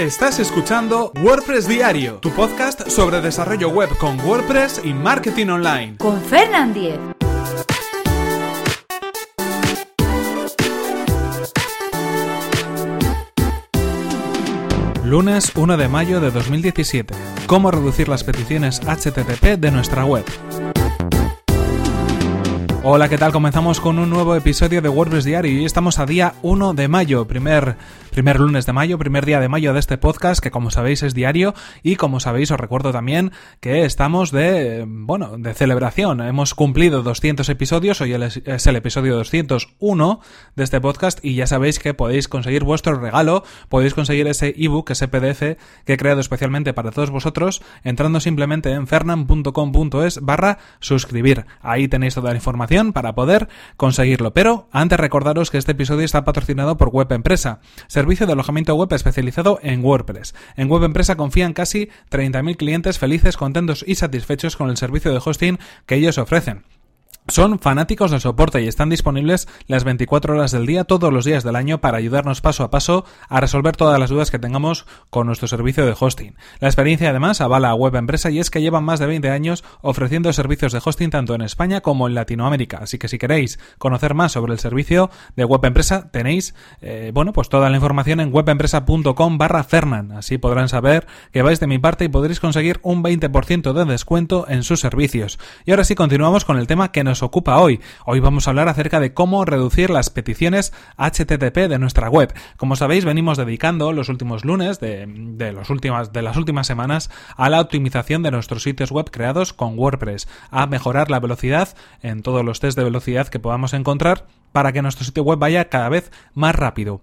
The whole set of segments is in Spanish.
Estás escuchando WordPress Diario, tu podcast sobre desarrollo web con WordPress y marketing online. Con Fernand Diez. Lunes 1 de mayo de 2017. Cómo reducir las peticiones HTTP de nuestra web. Hola, ¿qué tal? Comenzamos con un nuevo episodio de WordPress Diario y estamos a día 1 de mayo, primer, primer lunes de mayo, primer día de mayo de este podcast que como sabéis es diario y como sabéis os recuerdo también que estamos de, bueno, de celebración. Hemos cumplido 200 episodios, hoy es el episodio 201 de este podcast y ya sabéis que podéis conseguir vuestro regalo, podéis conseguir ese ebook, ese PDF que he creado especialmente para todos vosotros entrando simplemente en fernan.com.es barra suscribir. Ahí tenéis toda la información para poder conseguirlo. Pero antes recordaros que este episodio está patrocinado por Web Empresa, servicio de alojamiento web especializado en WordPress. En Web Empresa confían casi 30.000 clientes felices, contentos y satisfechos con el servicio de hosting que ellos ofrecen. Son fanáticos del soporte y están disponibles las 24 horas del día, todos los días del año, para ayudarnos paso a paso a resolver todas las dudas que tengamos con nuestro servicio de hosting. La experiencia además avala a Web Empresa y es que llevan más de 20 años ofreciendo servicios de hosting tanto en España como en Latinoamérica. Así que si queréis conocer más sobre el servicio de Web Empresa, tenéis, eh, bueno, pues toda la información en webempresa.com barra Fernan. Así podrán saber que vais de mi parte y podréis conseguir un 20% de descuento en sus servicios. Y ahora sí continuamos con el tema que nos ocupa hoy. Hoy vamos a hablar acerca de cómo reducir las peticiones HTTP de nuestra web. Como sabéis, venimos dedicando los últimos lunes de, de, los últimas, de las últimas semanas a la optimización de nuestros sitios web creados con WordPress, a mejorar la velocidad en todos los test de velocidad que podamos encontrar para que nuestro sitio web vaya cada vez más rápido.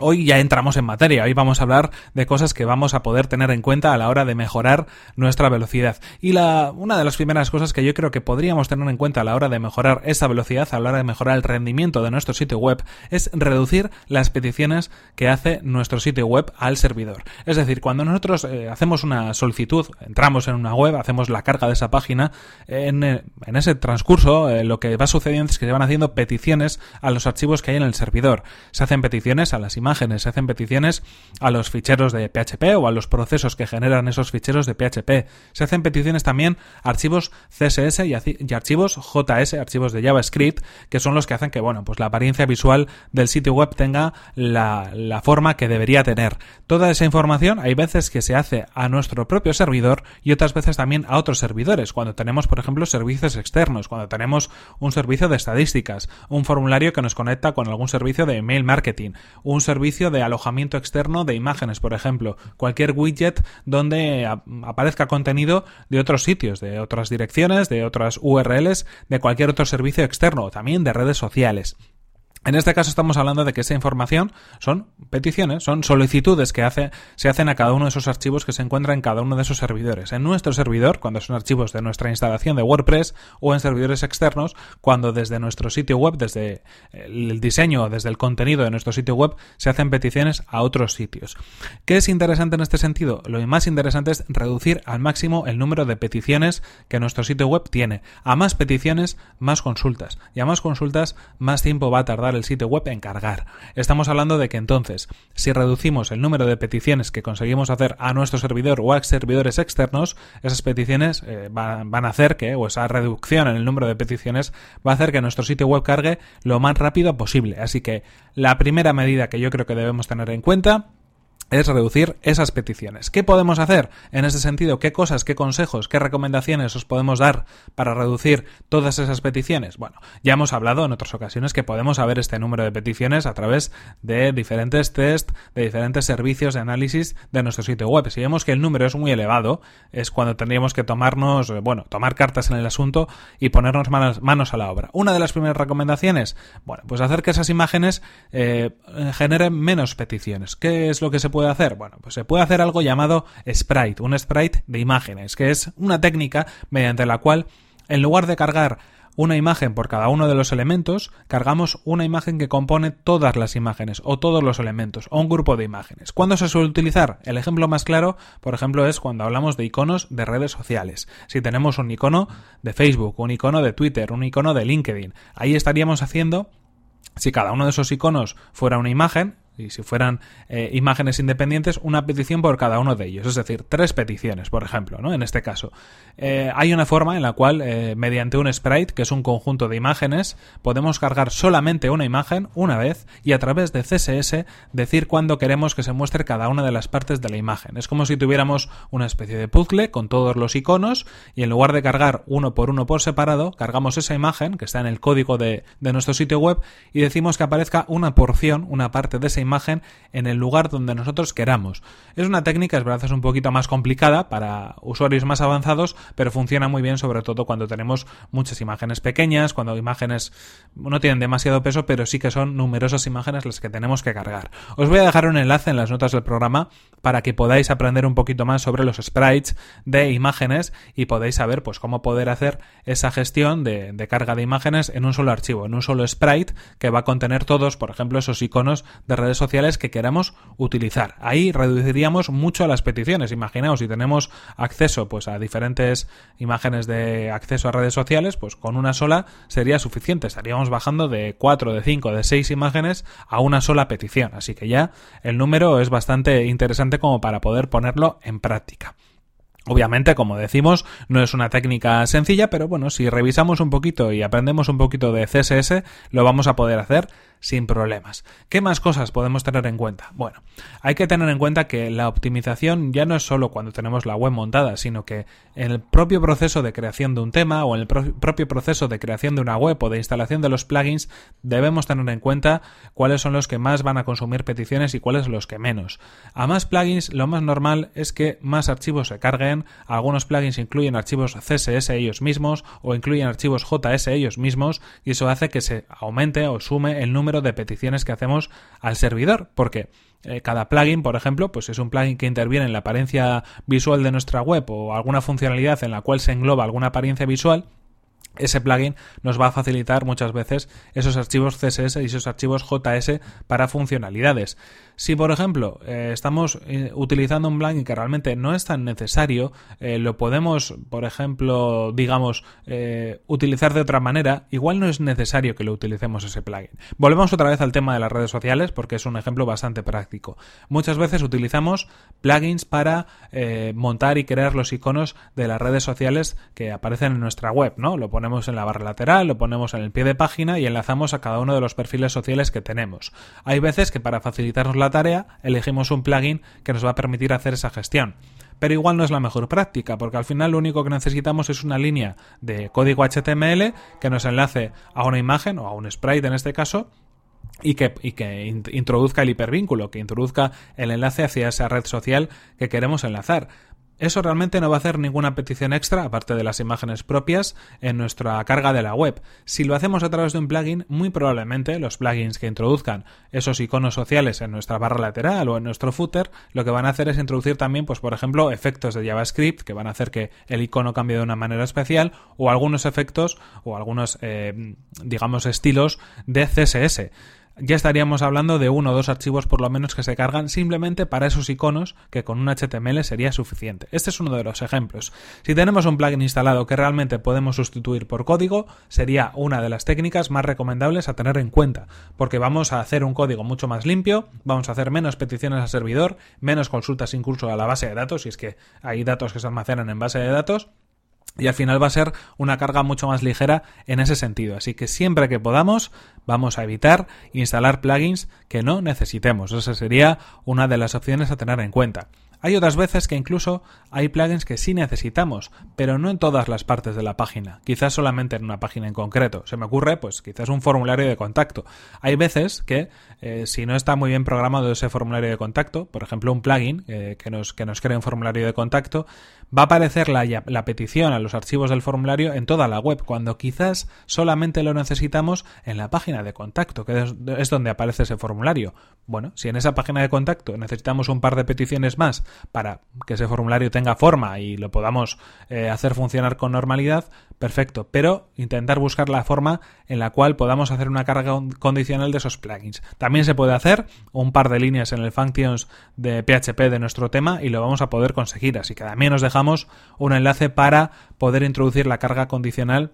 Hoy ya entramos en materia, hoy vamos a hablar de cosas que vamos a poder tener en cuenta a la hora de mejorar nuestra velocidad. Y la, una de las primeras cosas que yo creo que podríamos tener en cuenta a la hora de mejorar esa velocidad, a la hora de mejorar el rendimiento de nuestro sitio web, es reducir las peticiones que hace nuestro sitio web al servidor. Es decir, cuando nosotros eh, hacemos una solicitud, entramos en una web, hacemos la carga de esa página, en, en ese transcurso eh, lo que va sucediendo es que se van haciendo peticiones a los archivos que hay en el servidor. Se hacen peticiones a las imágenes se hacen peticiones a los ficheros de PHP o a los procesos que generan esos ficheros de PHP. Se hacen peticiones también a archivos CSS y, archivos JS, archivos de JavaScript, que son los que hacen que, bueno, pues la apariencia visual del sitio web tenga la, la forma que debería tener. Toda esa información hay veces que se hace a nuestro propio servidor y otras veces también a otros servidores, cuando tenemos, por ejemplo, servicios externos, cuando tenemos un servicio de estadísticas, un formulario que nos conecta con algún servicio de email marketing, un servicio servicio de alojamiento externo de imágenes, por ejemplo, cualquier widget donde aparezca contenido de otros sitios, de otras direcciones, de otras URLs, de cualquier otro servicio externo, también de redes sociales. En este caso estamos hablando de que esa información son peticiones, son solicitudes que se hacen a cada uno de esos archivos que se encuentran en cada uno de esos servidores. En nuestro servidor, cuando son archivos de nuestra instalación de WordPress, o en servidores externos, cuando desde nuestro sitio web, desde el diseño, desde el contenido de nuestro sitio web, se hacen peticiones a otros sitios. ¿Qué es interesante en este sentido? Lo más interesante es reducir al máximo el número de peticiones que nuestro sitio web tiene. A más peticiones, más consultas. Y a más consultas, más tiempo va a tardar el sitio web en cargar. Estamos hablando de que entonces, si reducimos el número de peticiones que conseguimos hacer a nuestro servidor o a servidores externos, esas peticiones eh, van, van a hacer que, o esa reducción en el número de peticiones, va a hacer que nuestro sitio web cargue lo más rápido posible. Así que la primera medida que yo creo que debemos tener en cuenta es reducir esas peticiones. ¿Qué podemos hacer en ese sentido? ¿Qué cosas, qué consejos, qué recomendaciones os podemos dar para reducir todas esas peticiones? Bueno, ya hemos hablado en otras ocasiones que podemos saber este número de peticiones a través de diferentes test, de diferentes servicios de análisis de nuestro sitio web. Si vemos que el número es muy elevado, es cuando tendríamos que tomarnos, bueno, tomar cartas en el asunto y ponernos manos, a la obra. Una de las primeras recomendaciones, bueno, pues hacer que esas imágenes eh, generen menos peticiones. ¿Qué es lo que se puede puede hacer? Bueno, pues se puede hacer algo llamado sprite, un sprite de imágenes, que es una técnica mediante la cual, en lugar de cargar una imagen por cada uno de los elementos, cargamos una imagen que compone todas las imágenes o todos los elementos o un grupo de imágenes. ¿Cuándo se suele utilizar? El ejemplo más claro, por ejemplo, es cuando hablamos de iconos de redes sociales. Si tenemos un icono de Facebook, un icono de Twitter, un icono de LinkedIn, ahí estaríamos haciendo si cada uno de esos iconos fuera una imagen, y si fueran eh, imágenes independientes, una petición por cada uno de ellos, es decir, tres peticiones, por ejemplo, ¿no? En este caso. Eh, hay una forma en la cual, eh, mediante un sprite, que es un conjunto de imágenes, podemos cargar solamente una imagen una vez y a través de CSS decir cuándo queremos que se muestre cada una de las partes de la imagen. Es como si tuviéramos una especie de puzzle con todos los iconos y en lugar de cargar uno por uno por separado, cargamos esa imagen que está en el código de, de nuestro sitio web y decimos que aparezca una porción, una parte de esa imagen en el lugar donde nosotros queramos. Es una técnica, es verdad, es un poquito más complicada para usuarios más avanzados, pero funciona muy bien sobre todo cuando tenemos muchas imágenes pequeñas, cuando imágenes no tienen demasiado peso, pero sí que son numerosas imágenes las que tenemos que cargar. Os voy a dejar un enlace en las notas del programa para que podáis aprender un poquito más sobre los sprites de imágenes y podáis saber pues cómo poder hacer esa gestión de, de carga de imágenes en un solo archivo, en un solo sprite que va a contener todos, por ejemplo, esos iconos de redes sociales que queramos utilizar. Ahí reduciríamos mucho las peticiones. Imaginaos si tenemos acceso pues a diferentes imágenes de acceso a redes sociales, pues con una sola sería suficiente. Estaríamos bajando de 4, de 5, de 6 imágenes a una sola petición. Así que ya el número es bastante interesante como para poder ponerlo en práctica. Obviamente, como decimos, no es una técnica sencilla, pero bueno, si revisamos un poquito y aprendemos un poquito de CSS, lo vamos a poder hacer sin problemas. ¿Qué más cosas podemos tener en cuenta? Bueno, hay que tener en cuenta que la optimización ya no es solo cuando tenemos la web montada, sino que en el propio proceso de creación de un tema o en el propio proceso de creación de una web o de instalación de los plugins debemos tener en cuenta cuáles son los que más van a consumir peticiones y cuáles los que menos. A más plugins, lo más normal es que más archivos se carguen, algunos plugins incluyen archivos CSS ellos mismos o incluyen archivos JS ellos mismos y eso hace que se aumente o sume el número de peticiones que hacemos al servidor, porque eh, cada plugin, por ejemplo, pues es un plugin que interviene en la apariencia visual de nuestra web o alguna funcionalidad en la cual se engloba alguna apariencia visual ese plugin nos va a facilitar muchas veces esos archivos CSS y esos archivos JS para funcionalidades. Si, por ejemplo, eh, estamos eh, utilizando un plugin que realmente no es tan necesario, eh, lo podemos, por ejemplo, digamos, utilizar de otra manera, igual no es necesario que lo utilicemos ese plugin. Volvemos otra vez al tema de las redes sociales porque es un ejemplo bastante práctico. Muchas veces utilizamos plugins para montar y crear los iconos de las redes sociales que aparecen en nuestra web, ¿no? Lo ponemos en la barra lateral, lo ponemos en el pie de página y enlazamos a cada uno de los perfiles sociales que tenemos. Hay veces que para facilitarnos la tarea elegimos un plugin que nos va a permitir hacer esa gestión pero igual no es la mejor práctica, porque al final lo único que necesitamos es una línea de código HTML que nos enlace a una imagen o a un sprite en este caso. Y que, y que introduzca el hipervínculo, que introduzca el enlace hacia esa red social que queremos enlazar. Eso realmente no va a hacer ninguna petición extra, aparte de las imágenes propias, en nuestra carga de la web. Si lo hacemos a través de un plugin, muy probablemente los plugins que introduzcan esos iconos sociales en nuestra barra lateral o en nuestro footer, lo que van a hacer es introducir también, pues por ejemplo, efectos de JavaScript que van a hacer que el icono cambie de una manera especial, o algunos efectos o algunos, eh, digamos, estilos de CSS ya estaríamos hablando de uno o dos archivos por lo menos que se cargan simplemente para esos iconos que con un HTML sería suficiente. Este es uno de los ejemplos. Si tenemos un plugin instalado que realmente podemos sustituir por código, sería una de las técnicas más recomendables a tener en cuenta, porque vamos a hacer un código mucho más limpio, vamos a hacer menos peticiones al servidor, menos consultas incluso a la base de datos, si es que hay datos que se almacenan en base de datos, y al final va a ser una carga mucho más ligera en ese sentido. Así que siempre que podamos vamos a evitar instalar plugins que no necesitemos. Esa sería una de las opciones a tener en cuenta. Hay otras veces que incluso hay plugins que sí necesitamos, pero no en todas las partes de la página, quizás solamente en una página en concreto. Se me ocurre, pues quizás un formulario de contacto. Hay veces que eh, si no está muy bien programado ese formulario de contacto, por ejemplo un plugin eh, que, nos, que nos cree un formulario de contacto, va a aparecer la, petición a los archivos del formulario en toda la web, cuando quizás solamente lo necesitamos en la página de contacto, que es donde aparece ese formulario. Bueno, si en esa página de contacto necesitamos un par de peticiones más, para que ese formulario tenga forma y lo podamos eh, hacer funcionar con normalidad, perfecto. Pero intentar buscar la forma en la cual podamos hacer una carga condicional de esos plugins. También se puede hacer un par de líneas en el functions de PHP de nuestro tema y lo vamos a poder conseguir. Así que también nos dejamos un enlace para poder introducir la carga condicional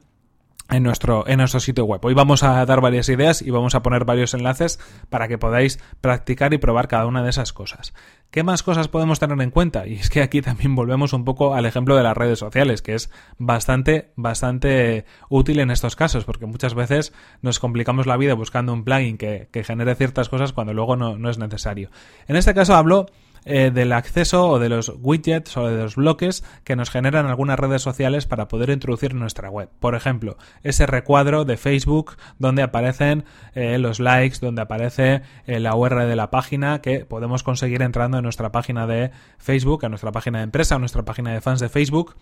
en nuestro, en nuestro sitio web. Hoy vamos a dar varias ideas y vamos a poner varios enlaces para que podáis practicar y probar cada una de esas cosas. ¿Qué más cosas podemos tener en cuenta? Y es que aquí también volvemos un poco al ejemplo de las redes sociales, que es bastante, bastante útil en estos casos, porque muchas veces nos complicamos la vida buscando un plugin que, que genere ciertas cosas cuando luego no, no es necesario. En este caso hablo eh, del acceso o de los widgets o de los bloques que nos generan algunas redes sociales para poder introducir nuestra web. Por ejemplo, ese recuadro de Facebook donde aparecen eh, los likes, donde aparece eh, la URL de la página que podemos conseguir entrando en nuestra página de Facebook, en nuestra página de empresa, en nuestra página de fans de Facebook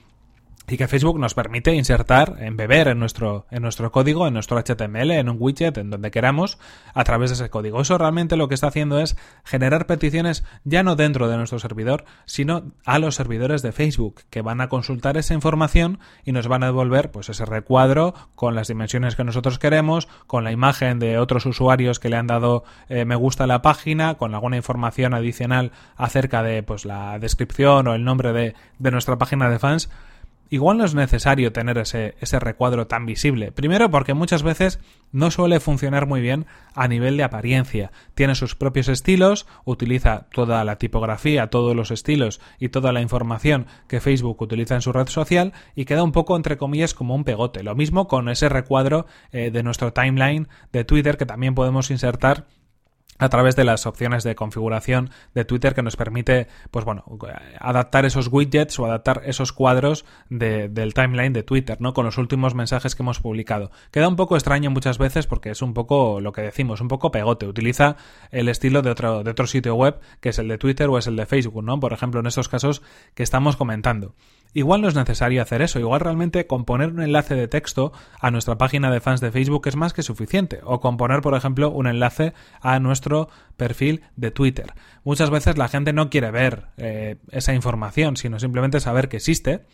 y que Facebook nos permite insertar, embeber en nuestro, en nuestro código, en nuestro HTML, en un widget, en donde queramos, a través de ese código. Eso realmente lo que está haciendo es generar peticiones ya no dentro de nuestro servidor, sino a los servidores de Facebook, que van a consultar esa información y nos van a devolver pues ese recuadro con las dimensiones que nosotros queremos, con la imagen de otros usuarios que le han dado eh, me gusta a la página, con alguna información adicional acerca de pues la descripción o el nombre de, de nuestra página de fans igual no es necesario tener ese, ese recuadro tan visible. Primero porque muchas veces no suele funcionar muy bien a nivel de apariencia. Tiene sus propios estilos, utiliza toda la tipografía, todos los estilos y toda la información que Facebook utiliza en su red social y queda un poco entre comillas como un pegote. Lo mismo con ese recuadro eh, de nuestro timeline de Twitter que también podemos insertar a través de las opciones de configuración de Twitter que nos permite, pues bueno, adaptar esos widgets o adaptar esos cuadros del timeline de Twitter, ¿no? Con los últimos mensajes que hemos publicado. Queda un poco extraño muchas veces porque es un poco lo que decimos, un poco pegote. Utiliza el estilo de otro, de otro sitio web que es el de Twitter o es el de Facebook, ¿no? Por ejemplo, en estos casos que estamos comentando. Igual no es necesario hacer eso, igual realmente componer un enlace de texto a nuestra página de fans de Facebook es más que suficiente, o componer, por ejemplo, un enlace a nuestro perfil de Twitter. Muchas veces la gente no quiere ver eh, esa información, sino simplemente saber que existe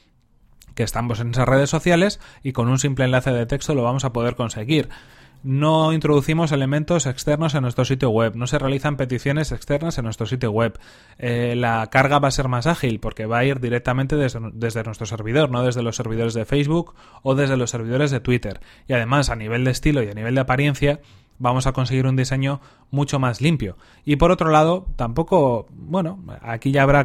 que estamos en esas redes sociales y con un simple enlace de texto lo vamos a poder conseguir no introducimos elementos externos en nuestro sitio web, no se realizan peticiones externas en nuestro sitio web. Eh, la carga va a ser más ágil porque va a ir directamente desde, desde, nuestro servidor, no desde los servidores de Facebook o desde los servidores de Twitter. Y además, a nivel de estilo y a nivel de apariencia, vamos a conseguir un diseño mucho más limpio. Y por otro lado, tampoco, bueno, aquí ya habrá,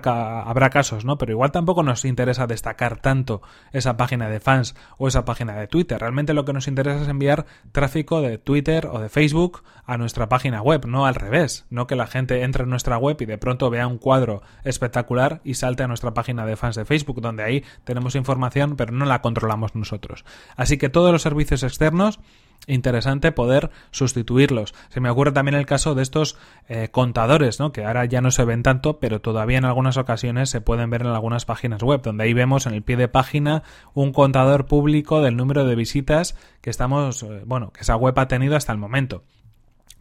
habrá casos, ¿no? Pero igual tampoco nos interesa destacar tanto esa página de fans o esa página de Twitter. Realmente lo que nos interesa es enviar tráfico de Twitter o de Facebook a nuestra página web, no al revés. No que la gente entre en nuestra web y de pronto vea un cuadro espectacular y salte a nuestra página de fans de Facebook, donde ahí tenemos información, pero no la controlamos nosotros. Así que todos los servicios externos interesante poder sustituirlos. Se me ocurre también el caso de estos eh, contadores, ¿no? que ahora ya no se ven tanto, pero todavía en algunas ocasiones se pueden ver en algunas páginas web, donde ahí vemos en el pie de página un contador público del número de visitas que estamos, eh, bueno, que esa web ha tenido hasta el momento.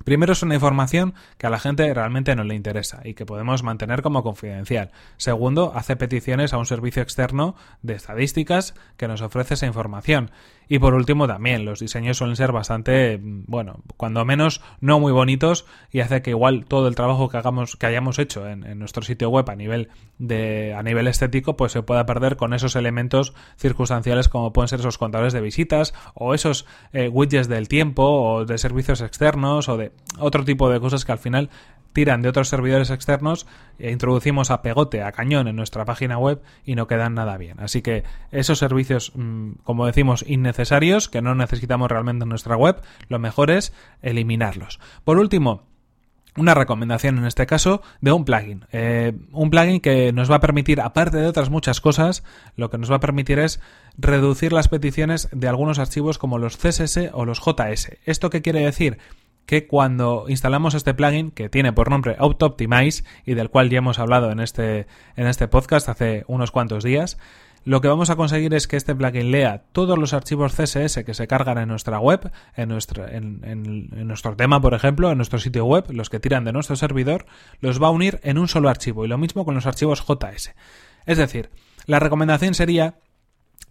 Primero es una información que a la gente realmente no le interesa y que podemos mantener como confidencial. Segundo, hace peticiones a un servicio externo de estadísticas que nos ofrece esa información. Y por último también, los diseños suelen ser bastante, bueno, cuando menos no muy bonitos y hace que igual todo el trabajo que hagamos, que hayamos hecho en, nuestro sitio web a nivel de, a nivel estético, pues se pueda perder con esos elementos circunstanciales como pueden ser esos contadores de visitas o esos eh, widgets del tiempo o de servicios externos o de otro tipo de cosas que al final tiran de otros servidores externos e introducimos a pegote, a cañón en nuestra página web y no quedan nada bien. Así que esos servicios, mm, como decimos, innecesarios, que no necesitamos realmente en nuestra web, lo mejor es eliminarlos. Por último, una recomendación en este caso de un plugin. Eh, un plugin que nos va a permitir, aparte de otras muchas cosas, lo que nos va a permitir es reducir las peticiones de algunos archivos como los CSS o los JS. ¿Esto qué quiere decir? Que cuando instalamos este plugin que tiene por nombre Auto Optimize y del cual ya hemos hablado en este, en este podcast hace unos cuantos días, lo que vamos a conseguir es que este plugin lea todos los archivos CSS que se cargan en nuestra web, en nuestro, en, nuestro tema, por ejemplo, en nuestro sitio web, los que tiran de nuestro servidor, los va a unir en un solo archivo. Y lo mismo con los archivos JS. Es decir, la recomendación sería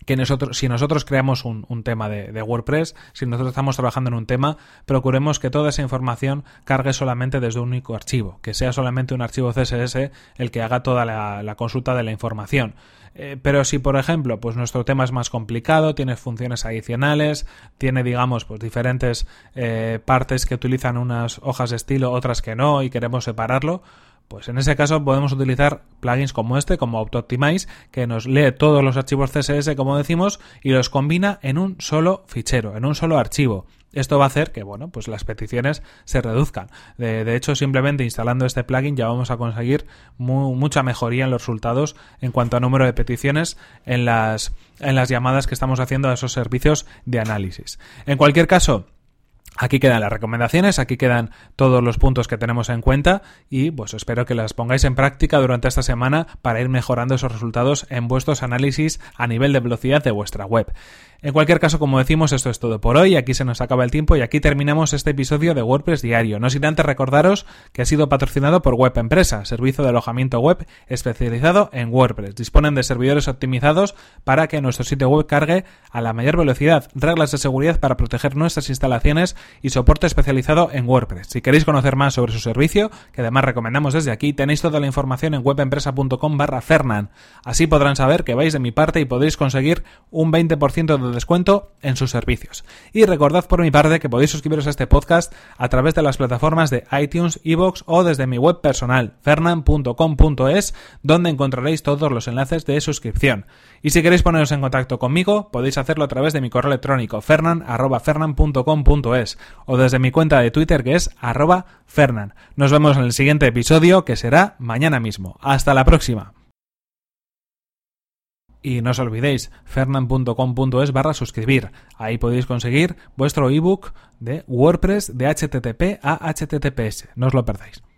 que nosotros, si nosotros creamos un, un tema de, de, WordPress, si nosotros estamos trabajando en un tema, procuremos que toda esa información cargue solamente desde un único archivo, que sea solamente un archivo CSS el que haga toda la, la consulta de la información. Eh, pero si, por ejemplo, pues nuestro tema es más complicado, tiene funciones adicionales, tiene, digamos, pues diferentes eh, partes que utilizan unas hojas de estilo, otras que no, y queremos separarlo, pues en ese caso podemos utilizar plugins como este, como AutoOptimize, que nos lee todos los archivos CSS, como decimos, y los combina en un solo fichero, en un solo archivo. Esto va a hacer que, bueno, pues las peticiones se reduzcan. De, hecho, simplemente instalando este plugin ya vamos a conseguir mu mucha mejoría en los resultados en cuanto a número de peticiones en las, en las llamadas que estamos haciendo a esos servicios de análisis. En cualquier caso, Aquí quedan las recomendaciones, aquí quedan todos los puntos que tenemos en cuenta y pues espero que las pongáis en práctica durante esta semana para ir mejorando esos resultados en vuestros análisis a nivel de velocidad de vuestra web. En cualquier caso, como decimos, esto es todo por hoy, aquí se nos acaba el tiempo y aquí terminamos este episodio de WordPress Diario. No sin antes recordaros que ha sido patrocinado por Web Empresa, servicio de alojamiento web especializado en WordPress. Disponen de servidores optimizados para que nuestro sitio web cargue a la mayor velocidad, reglas de seguridad para proteger nuestras instalaciones y soporte especializado en WordPress. Si queréis conocer más sobre su servicio, que además recomendamos desde aquí, tenéis toda la información en webempresa.com barra Fernan. Así podrán saber que vais de mi parte y podéis conseguir un 20% de descuento en sus servicios. Y recordad por mi parte que podéis suscribiros a este podcast a través de las plataformas de iTunes, Evox o desde mi web personal, fernan.com.es, donde encontraréis todos los enlaces de suscripción. Y si queréis poneros en contacto conmigo, podéis hacerlo a través de mi correo electrónico, fernan.fernan.com.es o desde mi cuenta de Twitter que es arroba fernan. Nos vemos en el siguiente episodio que será mañana mismo. Hasta la próxima. Y no os olvidéis, fernan.com.es barra suscribir. Ahí podéis conseguir vuestro ebook de WordPress de HTTP a HTTPS. No os lo perdáis.